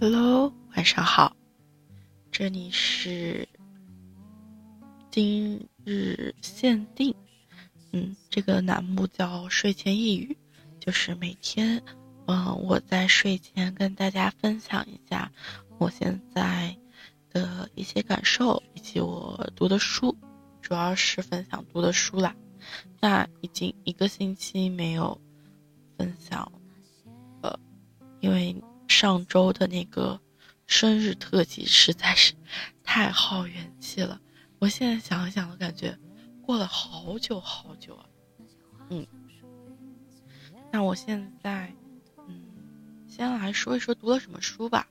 Hello，晚上好，这里是今日限定，嗯，这个栏目叫睡前一语，就是每天，嗯，我在睡前跟大家分享一下我现在的一些感受以及我读的书，主要是分享读的书啦。那已经一个星期没有分享，呃，因为。上周的那个生日特辑实在是太耗元气了，我现在想想，我感觉过了好久好久啊。嗯，那我现在，嗯，先来说一说读了什么书吧。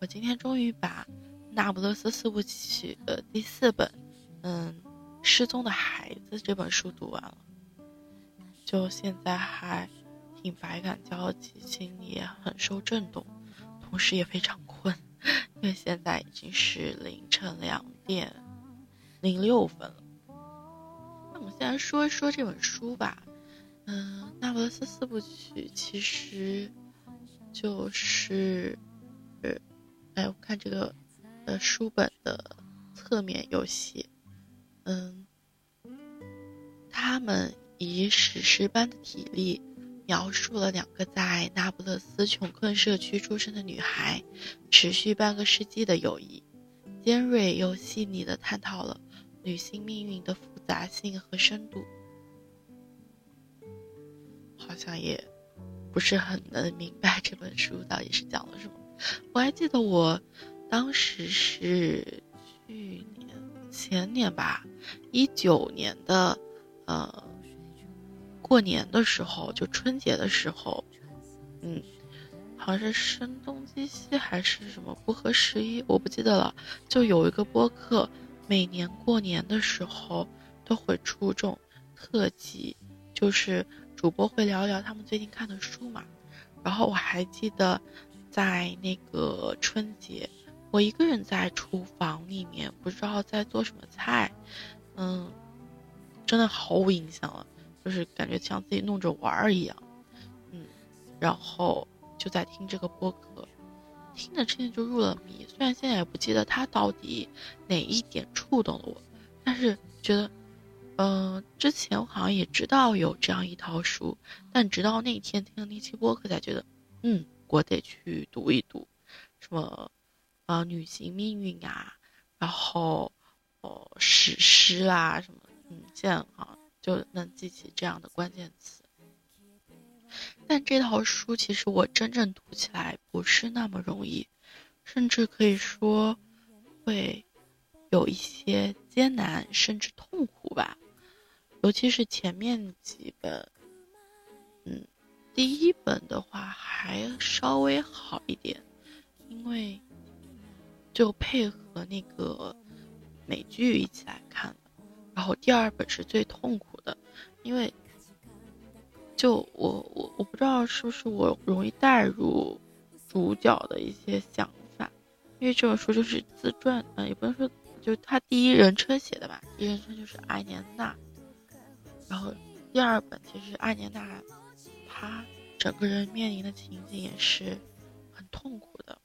我今天终于把《那不勒斯四部曲》的第四本，嗯，《失踪的孩子》这本书读完了，就现在还挺百感交集，心里也很受震动。同时也非常困，因为现在已经是凌晨两点零六分了。那我们先来说一说这本书吧。嗯，《那不勒斯四部曲》其实就是，呃，哎，我看这个呃书本的侧面有写，嗯，他们以史诗般的体力。描述了两个在那不勒斯穷困社区出生的女孩，持续半个世纪的友谊，尖锐又细腻地探讨了女性命运的复杂性和深度。好像也不是很能明白这本书到底是讲了什么。我还记得我当时是去年前年吧，一九年的，呃。过年的时候，就春节的时候，嗯，好像是声东击西还是什么不合时宜，我不记得了。就有一个播客，每年过年的时候都会出这种特辑，就是主播会聊一聊他们最近看的书嘛。然后我还记得，在那个春节，我一个人在厨房里面，不知道在做什么菜，嗯，真的毫无印象了。就是感觉像自己弄着玩儿一样，嗯，然后就在听这个播客，听着听着就入了迷。虽然现在也不记得他到底哪一点触动了我，但是觉得，嗯，之前我好像也知道有这样一套书，但直到那天听了那期播客才觉得，嗯，我得去读一读，什么，呃，女性命运啊，然后，哦，史诗啊什么，嗯，这样。就能记起这样的关键词，但这套书其实我真正读起来不是那么容易，甚至可以说会有一些艰难，甚至痛苦吧。尤其是前面几本，嗯，第一本的话还稍微好一点，因为就配合那个美剧一起来看。然后第二本是最痛苦的，因为就我我我不知道是不是我容易带入主角的一些想法，因为这本书就是自传，嗯，也不能说就他第一人称写的吧，第一人称就是艾莲娜，然后第二本其实艾莲娜她整个人面临的情景也是很痛苦的，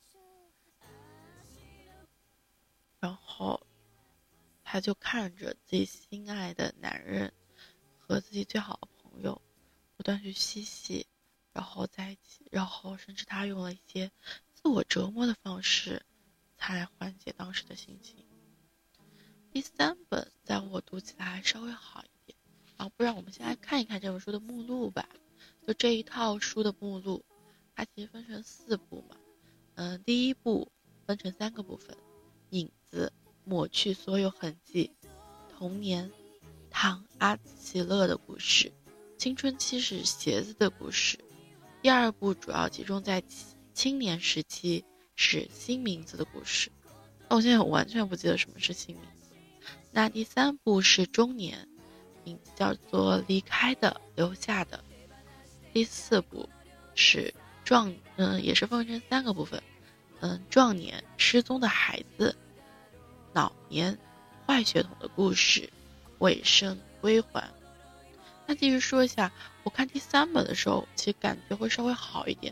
然后。他就看着自己心爱的男人和自己最好的朋友不断去嬉戏，然后在一起，然后甚至他用了一些自我折磨的方式，才缓解当时的心情。第三本在我读起来稍微好一点，啊，不然我们先来看一看这本书的目录吧。就这一套书的目录，它其实分成四部嘛，嗯，第一部分成三个部分，影子。抹去所有痕迹，童年，唐阿奇乐的故事，青春期是鞋子的故事。第二部主要集中在青年时期，是新名字的故事。那我现在完全不记得什么是新名字。那第三部是中年，名字叫做离开的，留下的。第四部是壮，嗯，也是分成三个部分，嗯，壮年，失踪的孩子。老年坏血统的故事，尾声归还。那继续说一下，我看第三本的时候，其实感觉会稍微好一点，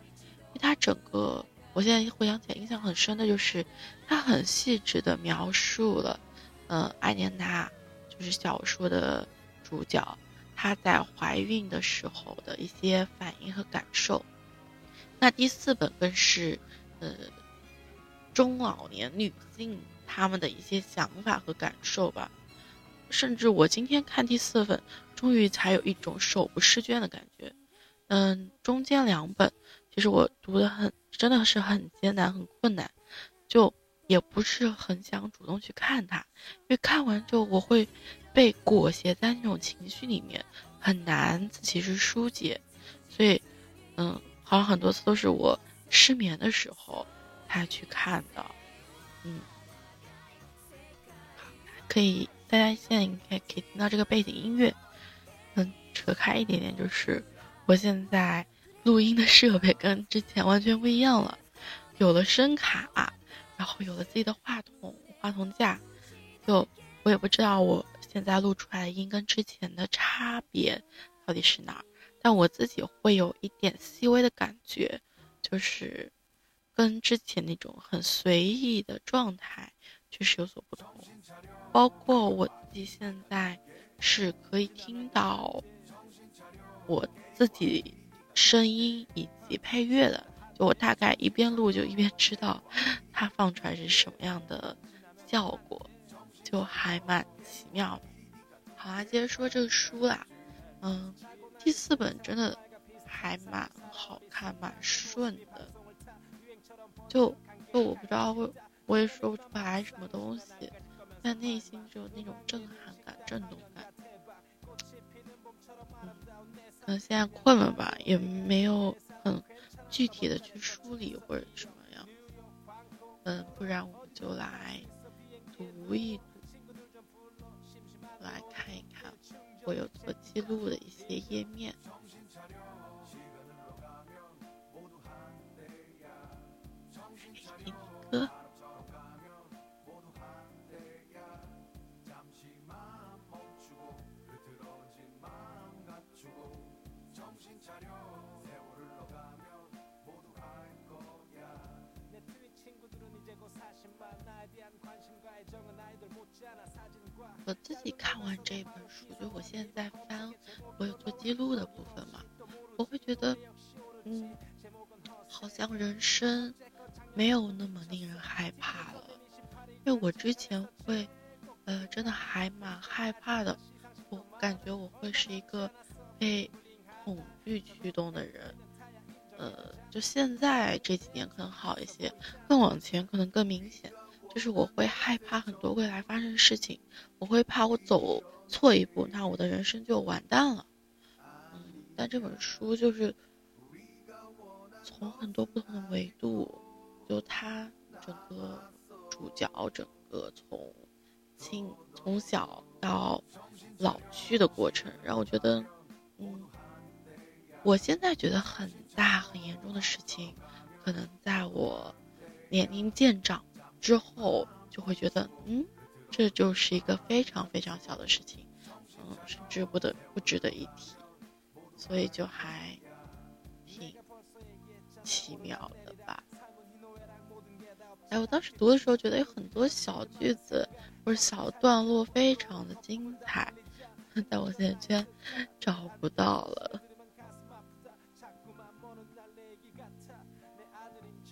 因为它整个我现在回想起来，印象很深的就是，他很细致的描述了，呃，艾莲娜，就是小说的主角，她在怀孕的时候的一些反应和感受。那第四本更是，呃，中老年女性他们的一些想法和感受吧。甚至我今天看第四本，终于才有一种手不释卷的感觉。嗯，中间两本，其实我读的很。真的是很艰难、很困难，就也不是很想主动去看它，因为看完就我会被裹挟在那种情绪里面，很难自己去疏解，所以，嗯，好像很多次都是我失眠的时候才去看的，嗯，可以，大家现在应该可以听到这个背景音乐，嗯，扯开一点点，就是我现在。录音的设备跟之前完全不一样了，有了声卡，然后有了自己的话筒、话筒架，就我也不知道我现在录出来的音跟之前的差别到底是哪儿，但我自己会有一点细微的感觉，就是跟之前那种很随意的状态确实有所不同，包括我自己现在是可以听到我自己。声音以及配乐的，就我大概一边录就一边知道，它放出来是什么样的效果，就还蛮奇妙的。好啦，接着说这个书啦，嗯，第四本真的还蛮好看，蛮顺的，就就我不知道会，我也说不出来什么东西，但内心只有那种震撼感、震动感。可能现在困了吧，也没有很具体的去梳理或者什么样。嗯，不然我们就来读一读，来看一看我有做记录的一些页面。听歌。我自己看完这本书，就我现在翻，我有做记录的部分嘛，我会觉得，嗯，好像人生没有那么令人害怕了，因为我之前会，呃，真的还蛮害怕的，我感觉我会是一个被恐惧驱动的人，呃，就现在这几年可能好一些，更往前可能更明显。就是我会害怕很多未来发生的事情，我会怕我走错一步，那我的人生就完蛋了。嗯，但这本书就是从很多不同的维度，就他整个主角整个从青从小到老去的过程，让我觉得，嗯，我现在觉得很大很严重的事情，可能在我年龄渐长。之后就会觉得，嗯，这就是一个非常非常小的事情，嗯，甚至不得不值得一提，所以就还挺奇妙的吧。哎，我当时读的时候觉得有很多小句子或者小段落非常的精彩，但我现在居然找不到了。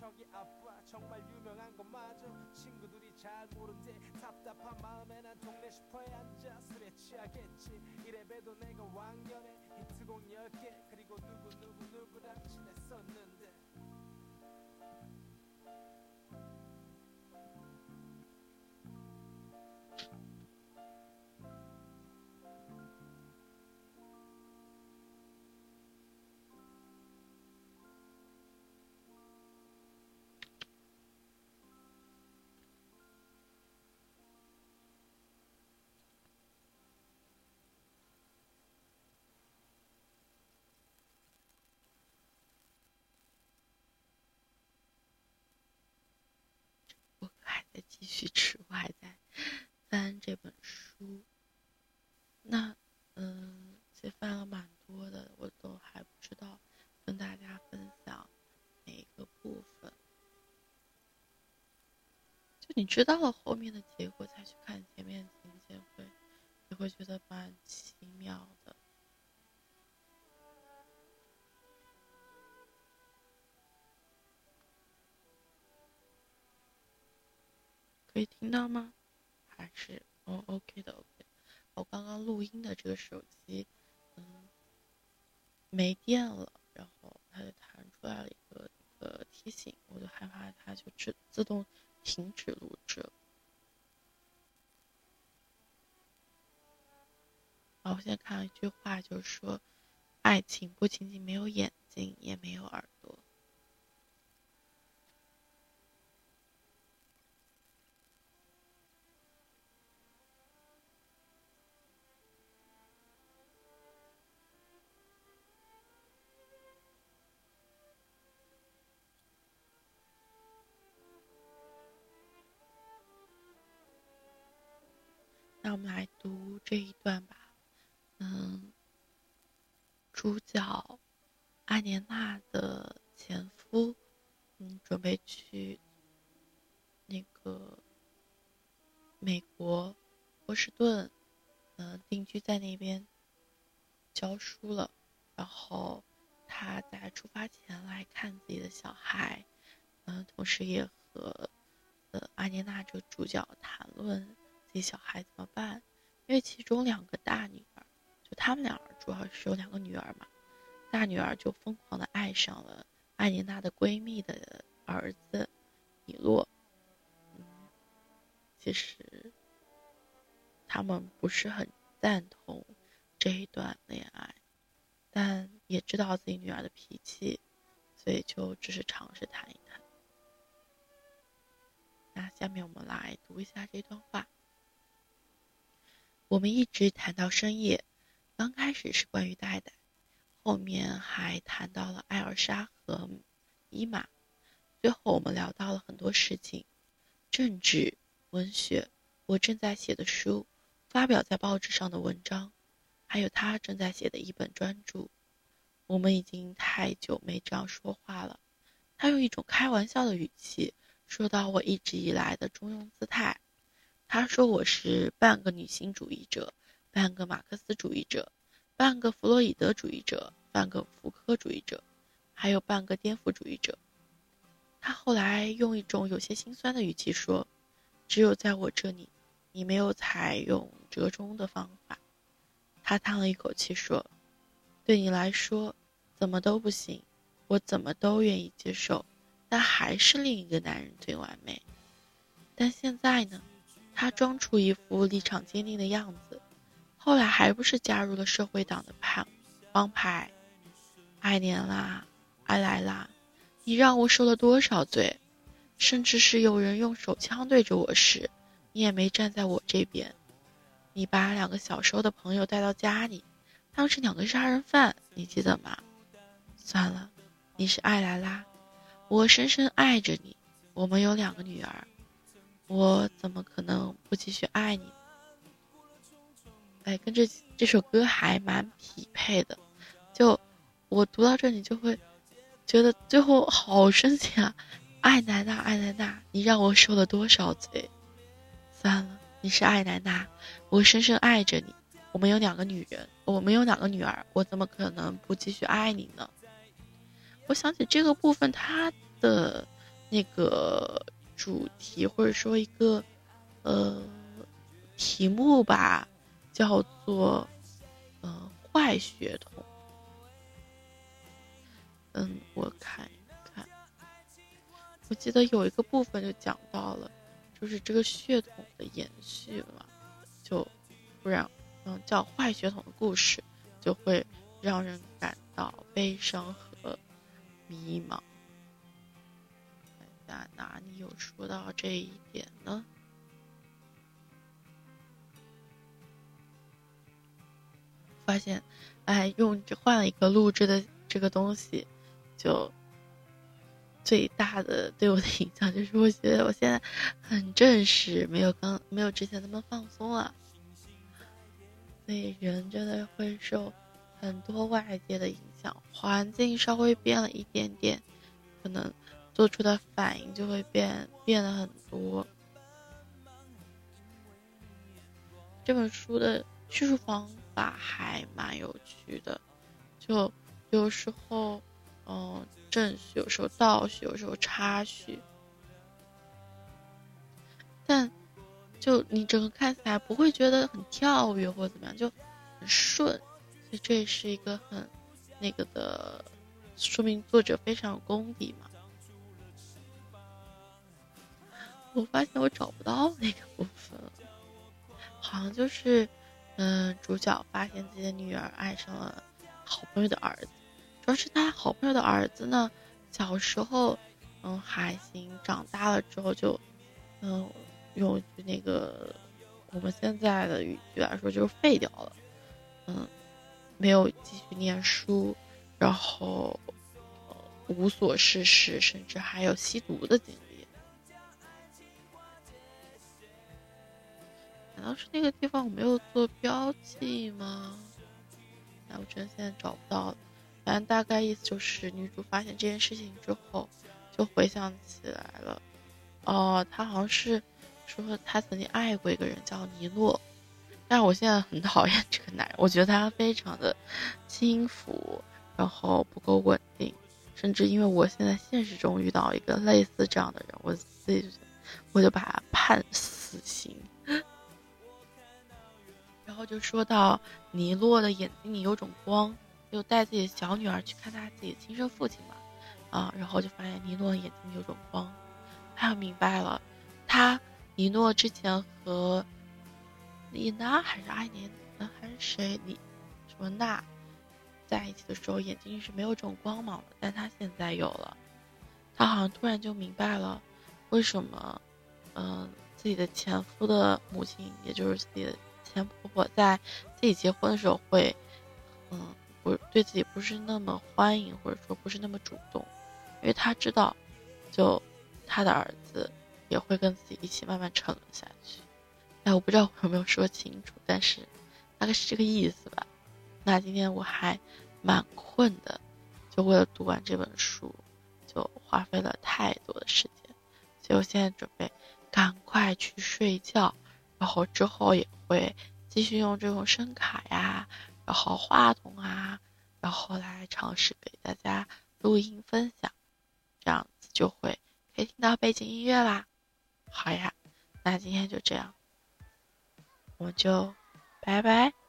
저기 아빠 정말 유명한 것마저 친구들이 잘 모른데 답답한 마음에 난 동네 슈퍼에 앉아 술에 취하겠지. 이래봬도 내가 왕년에 히트곡 10개. 그리고 누구누구누구랑 친했었는데 在继续吃，我还在翻这本书，那嗯其实翻了蛮多的，我都还不知道跟大家分享哪个部分。就你知道了后面的结果再去看。到吗？还是哦，OK 的，OK。我刚刚录音的这个手机，嗯，没电了，然后它就弹出来了一个一个提醒，我就害怕它就自自动停止录制。好，我现在看了一句话，就是说，爱情不仅仅没有眼睛，也没有耳朵。我们来读这一段吧。嗯，主角阿莲娜的前夫，嗯，准备去那个美国波士顿，嗯，定居在那边教书了。然后他在出发前来看自己的小孩，嗯，同时也和呃阿莲娜这个主角谈论。给小孩怎么办？因为其中两个大女儿，就他们俩主要是有两个女儿嘛。大女儿就疯狂的爱上了艾琳娜的闺蜜的儿子米洛。其实他们不是很赞同这一段恋爱，但也知道自己女儿的脾气，所以就只是尝试谈一谈。那下面我们来读一下这段话。我们一直谈到深夜，刚开始是关于戴戴，后面还谈到了艾尔莎和伊玛，最后我们聊到了很多事情，政治、文学，我正在写的书，发表在报纸上的文章，还有他正在写的一本专著。我们已经太久没这样说话了。他用一种开玩笑的语气说到我一直以来的中庸姿态。他说：“我是半个女性主义者，半个马克思主义者，半个弗洛伊德主义者，半个福柯主义者，还有半个颠覆主义者。”他后来用一种有些心酸的语气说：“只有在我这里，你没有采用折中的方法。”他叹了一口气说：“对你来说，怎么都不行，我怎么都愿意接受，但还是另一个男人最完美。但现在呢？”他装出一副立场坚定的样子，后来还不是加入了社会党的派帮派？艾莲啦，艾莱拉，你让我受了多少罪？甚至是有人用手枪对着我时，你也没站在我这边。你把两个小时候的朋友带到家里，他们是两个杀人犯，你记得吗？算了，你是艾莱拉，我深深爱着你，我们有两个女儿。我怎么可能不继续爱你？哎，跟这这首歌还蛮匹配的。就我读到这里，就会觉得最后好深情啊！爱奶奶，爱奶奶，你让我受了多少罪？算了，你是爱奶奶，我深深爱着你。我们有两个女人，我们有两个女儿，我怎么可能不继续爱你呢？我想起这个部分，他的那个。主题或者说一个，呃，题目吧，叫做，呃，坏血统。嗯，我看一看，我记得有一个部分就讲到了，就是这个血统的延续嘛，就不然，嗯，叫坏血统的故事，就会让人感到悲伤和迷茫。哪哪里有说到这一点呢？发现，哎，用换了一个录制的这个东西，就最大的对我的影响就是，我觉得我现在很正式，没有刚没有之前那么放松了。所以人真的会受很多外界的影响，环境稍微变了一点点，可能。做出的反应就会变变得很多，这本书的叙述方法还蛮有趣的，就有时候嗯正序，有时候倒叙，有时候插叙，但就你整个看起来不会觉得很跳跃或者怎么样，就很顺，所以这也是一个很那个的，说明作者非常有功底嘛。我发现我找不到那个部分了，好像就是，嗯，主角发现自己的女儿爱上了好朋友的儿子，主要是他好朋友的儿子呢，小时候，嗯还行，长大了之后就，嗯，用那个我们现在的语句来说就是废掉了，嗯，没有继续念书，然后无所事事，甚至还有吸毒的经历。难道是那个地方我没有做标记吗？哎，我真的现在找不到了。反正大概意思就是，女主发现这件事情之后，就回想起来了。哦，她好像是说她曾经爱过一个人叫尼诺，但是我现在很讨厌这个男人，我觉得他非常的轻浮，然后不够稳定，甚至因为我现在现实中遇到一个类似这样的人，我自己我就把他判死刑。然后就说到尼洛的眼睛里有种光，就带自己的小女儿去看他自己的亲生父亲嘛，啊，然后就发现尼诺眼睛里有种光，他就明白了，他尼诺之前和丽娜还是阿年还是谁你什么娜在一起的时候眼睛是没有这种光芒的，但他现在有了，他好像突然就明白了，为什么嗯自己的前夫的母亲也就是自己的。前婆婆在自己结婚的时候会，嗯，不对自己不是那么欢迎，或者说不是那么主动，因为她知道，就她的儿子也会跟自己一起慢慢沉沦下去。哎，我不知道我有没有说清楚，但是大概是这个意思吧。那今天我还蛮困的，就为了读完这本书，就花费了太多的时间，所以我现在准备赶快去睡觉。然后之后也会继续用这种声卡呀，然后话筒啊，然后来尝试给大家录音分享，这样子就会可以听到背景音乐啦。好呀，那今天就这样，我们就拜拜。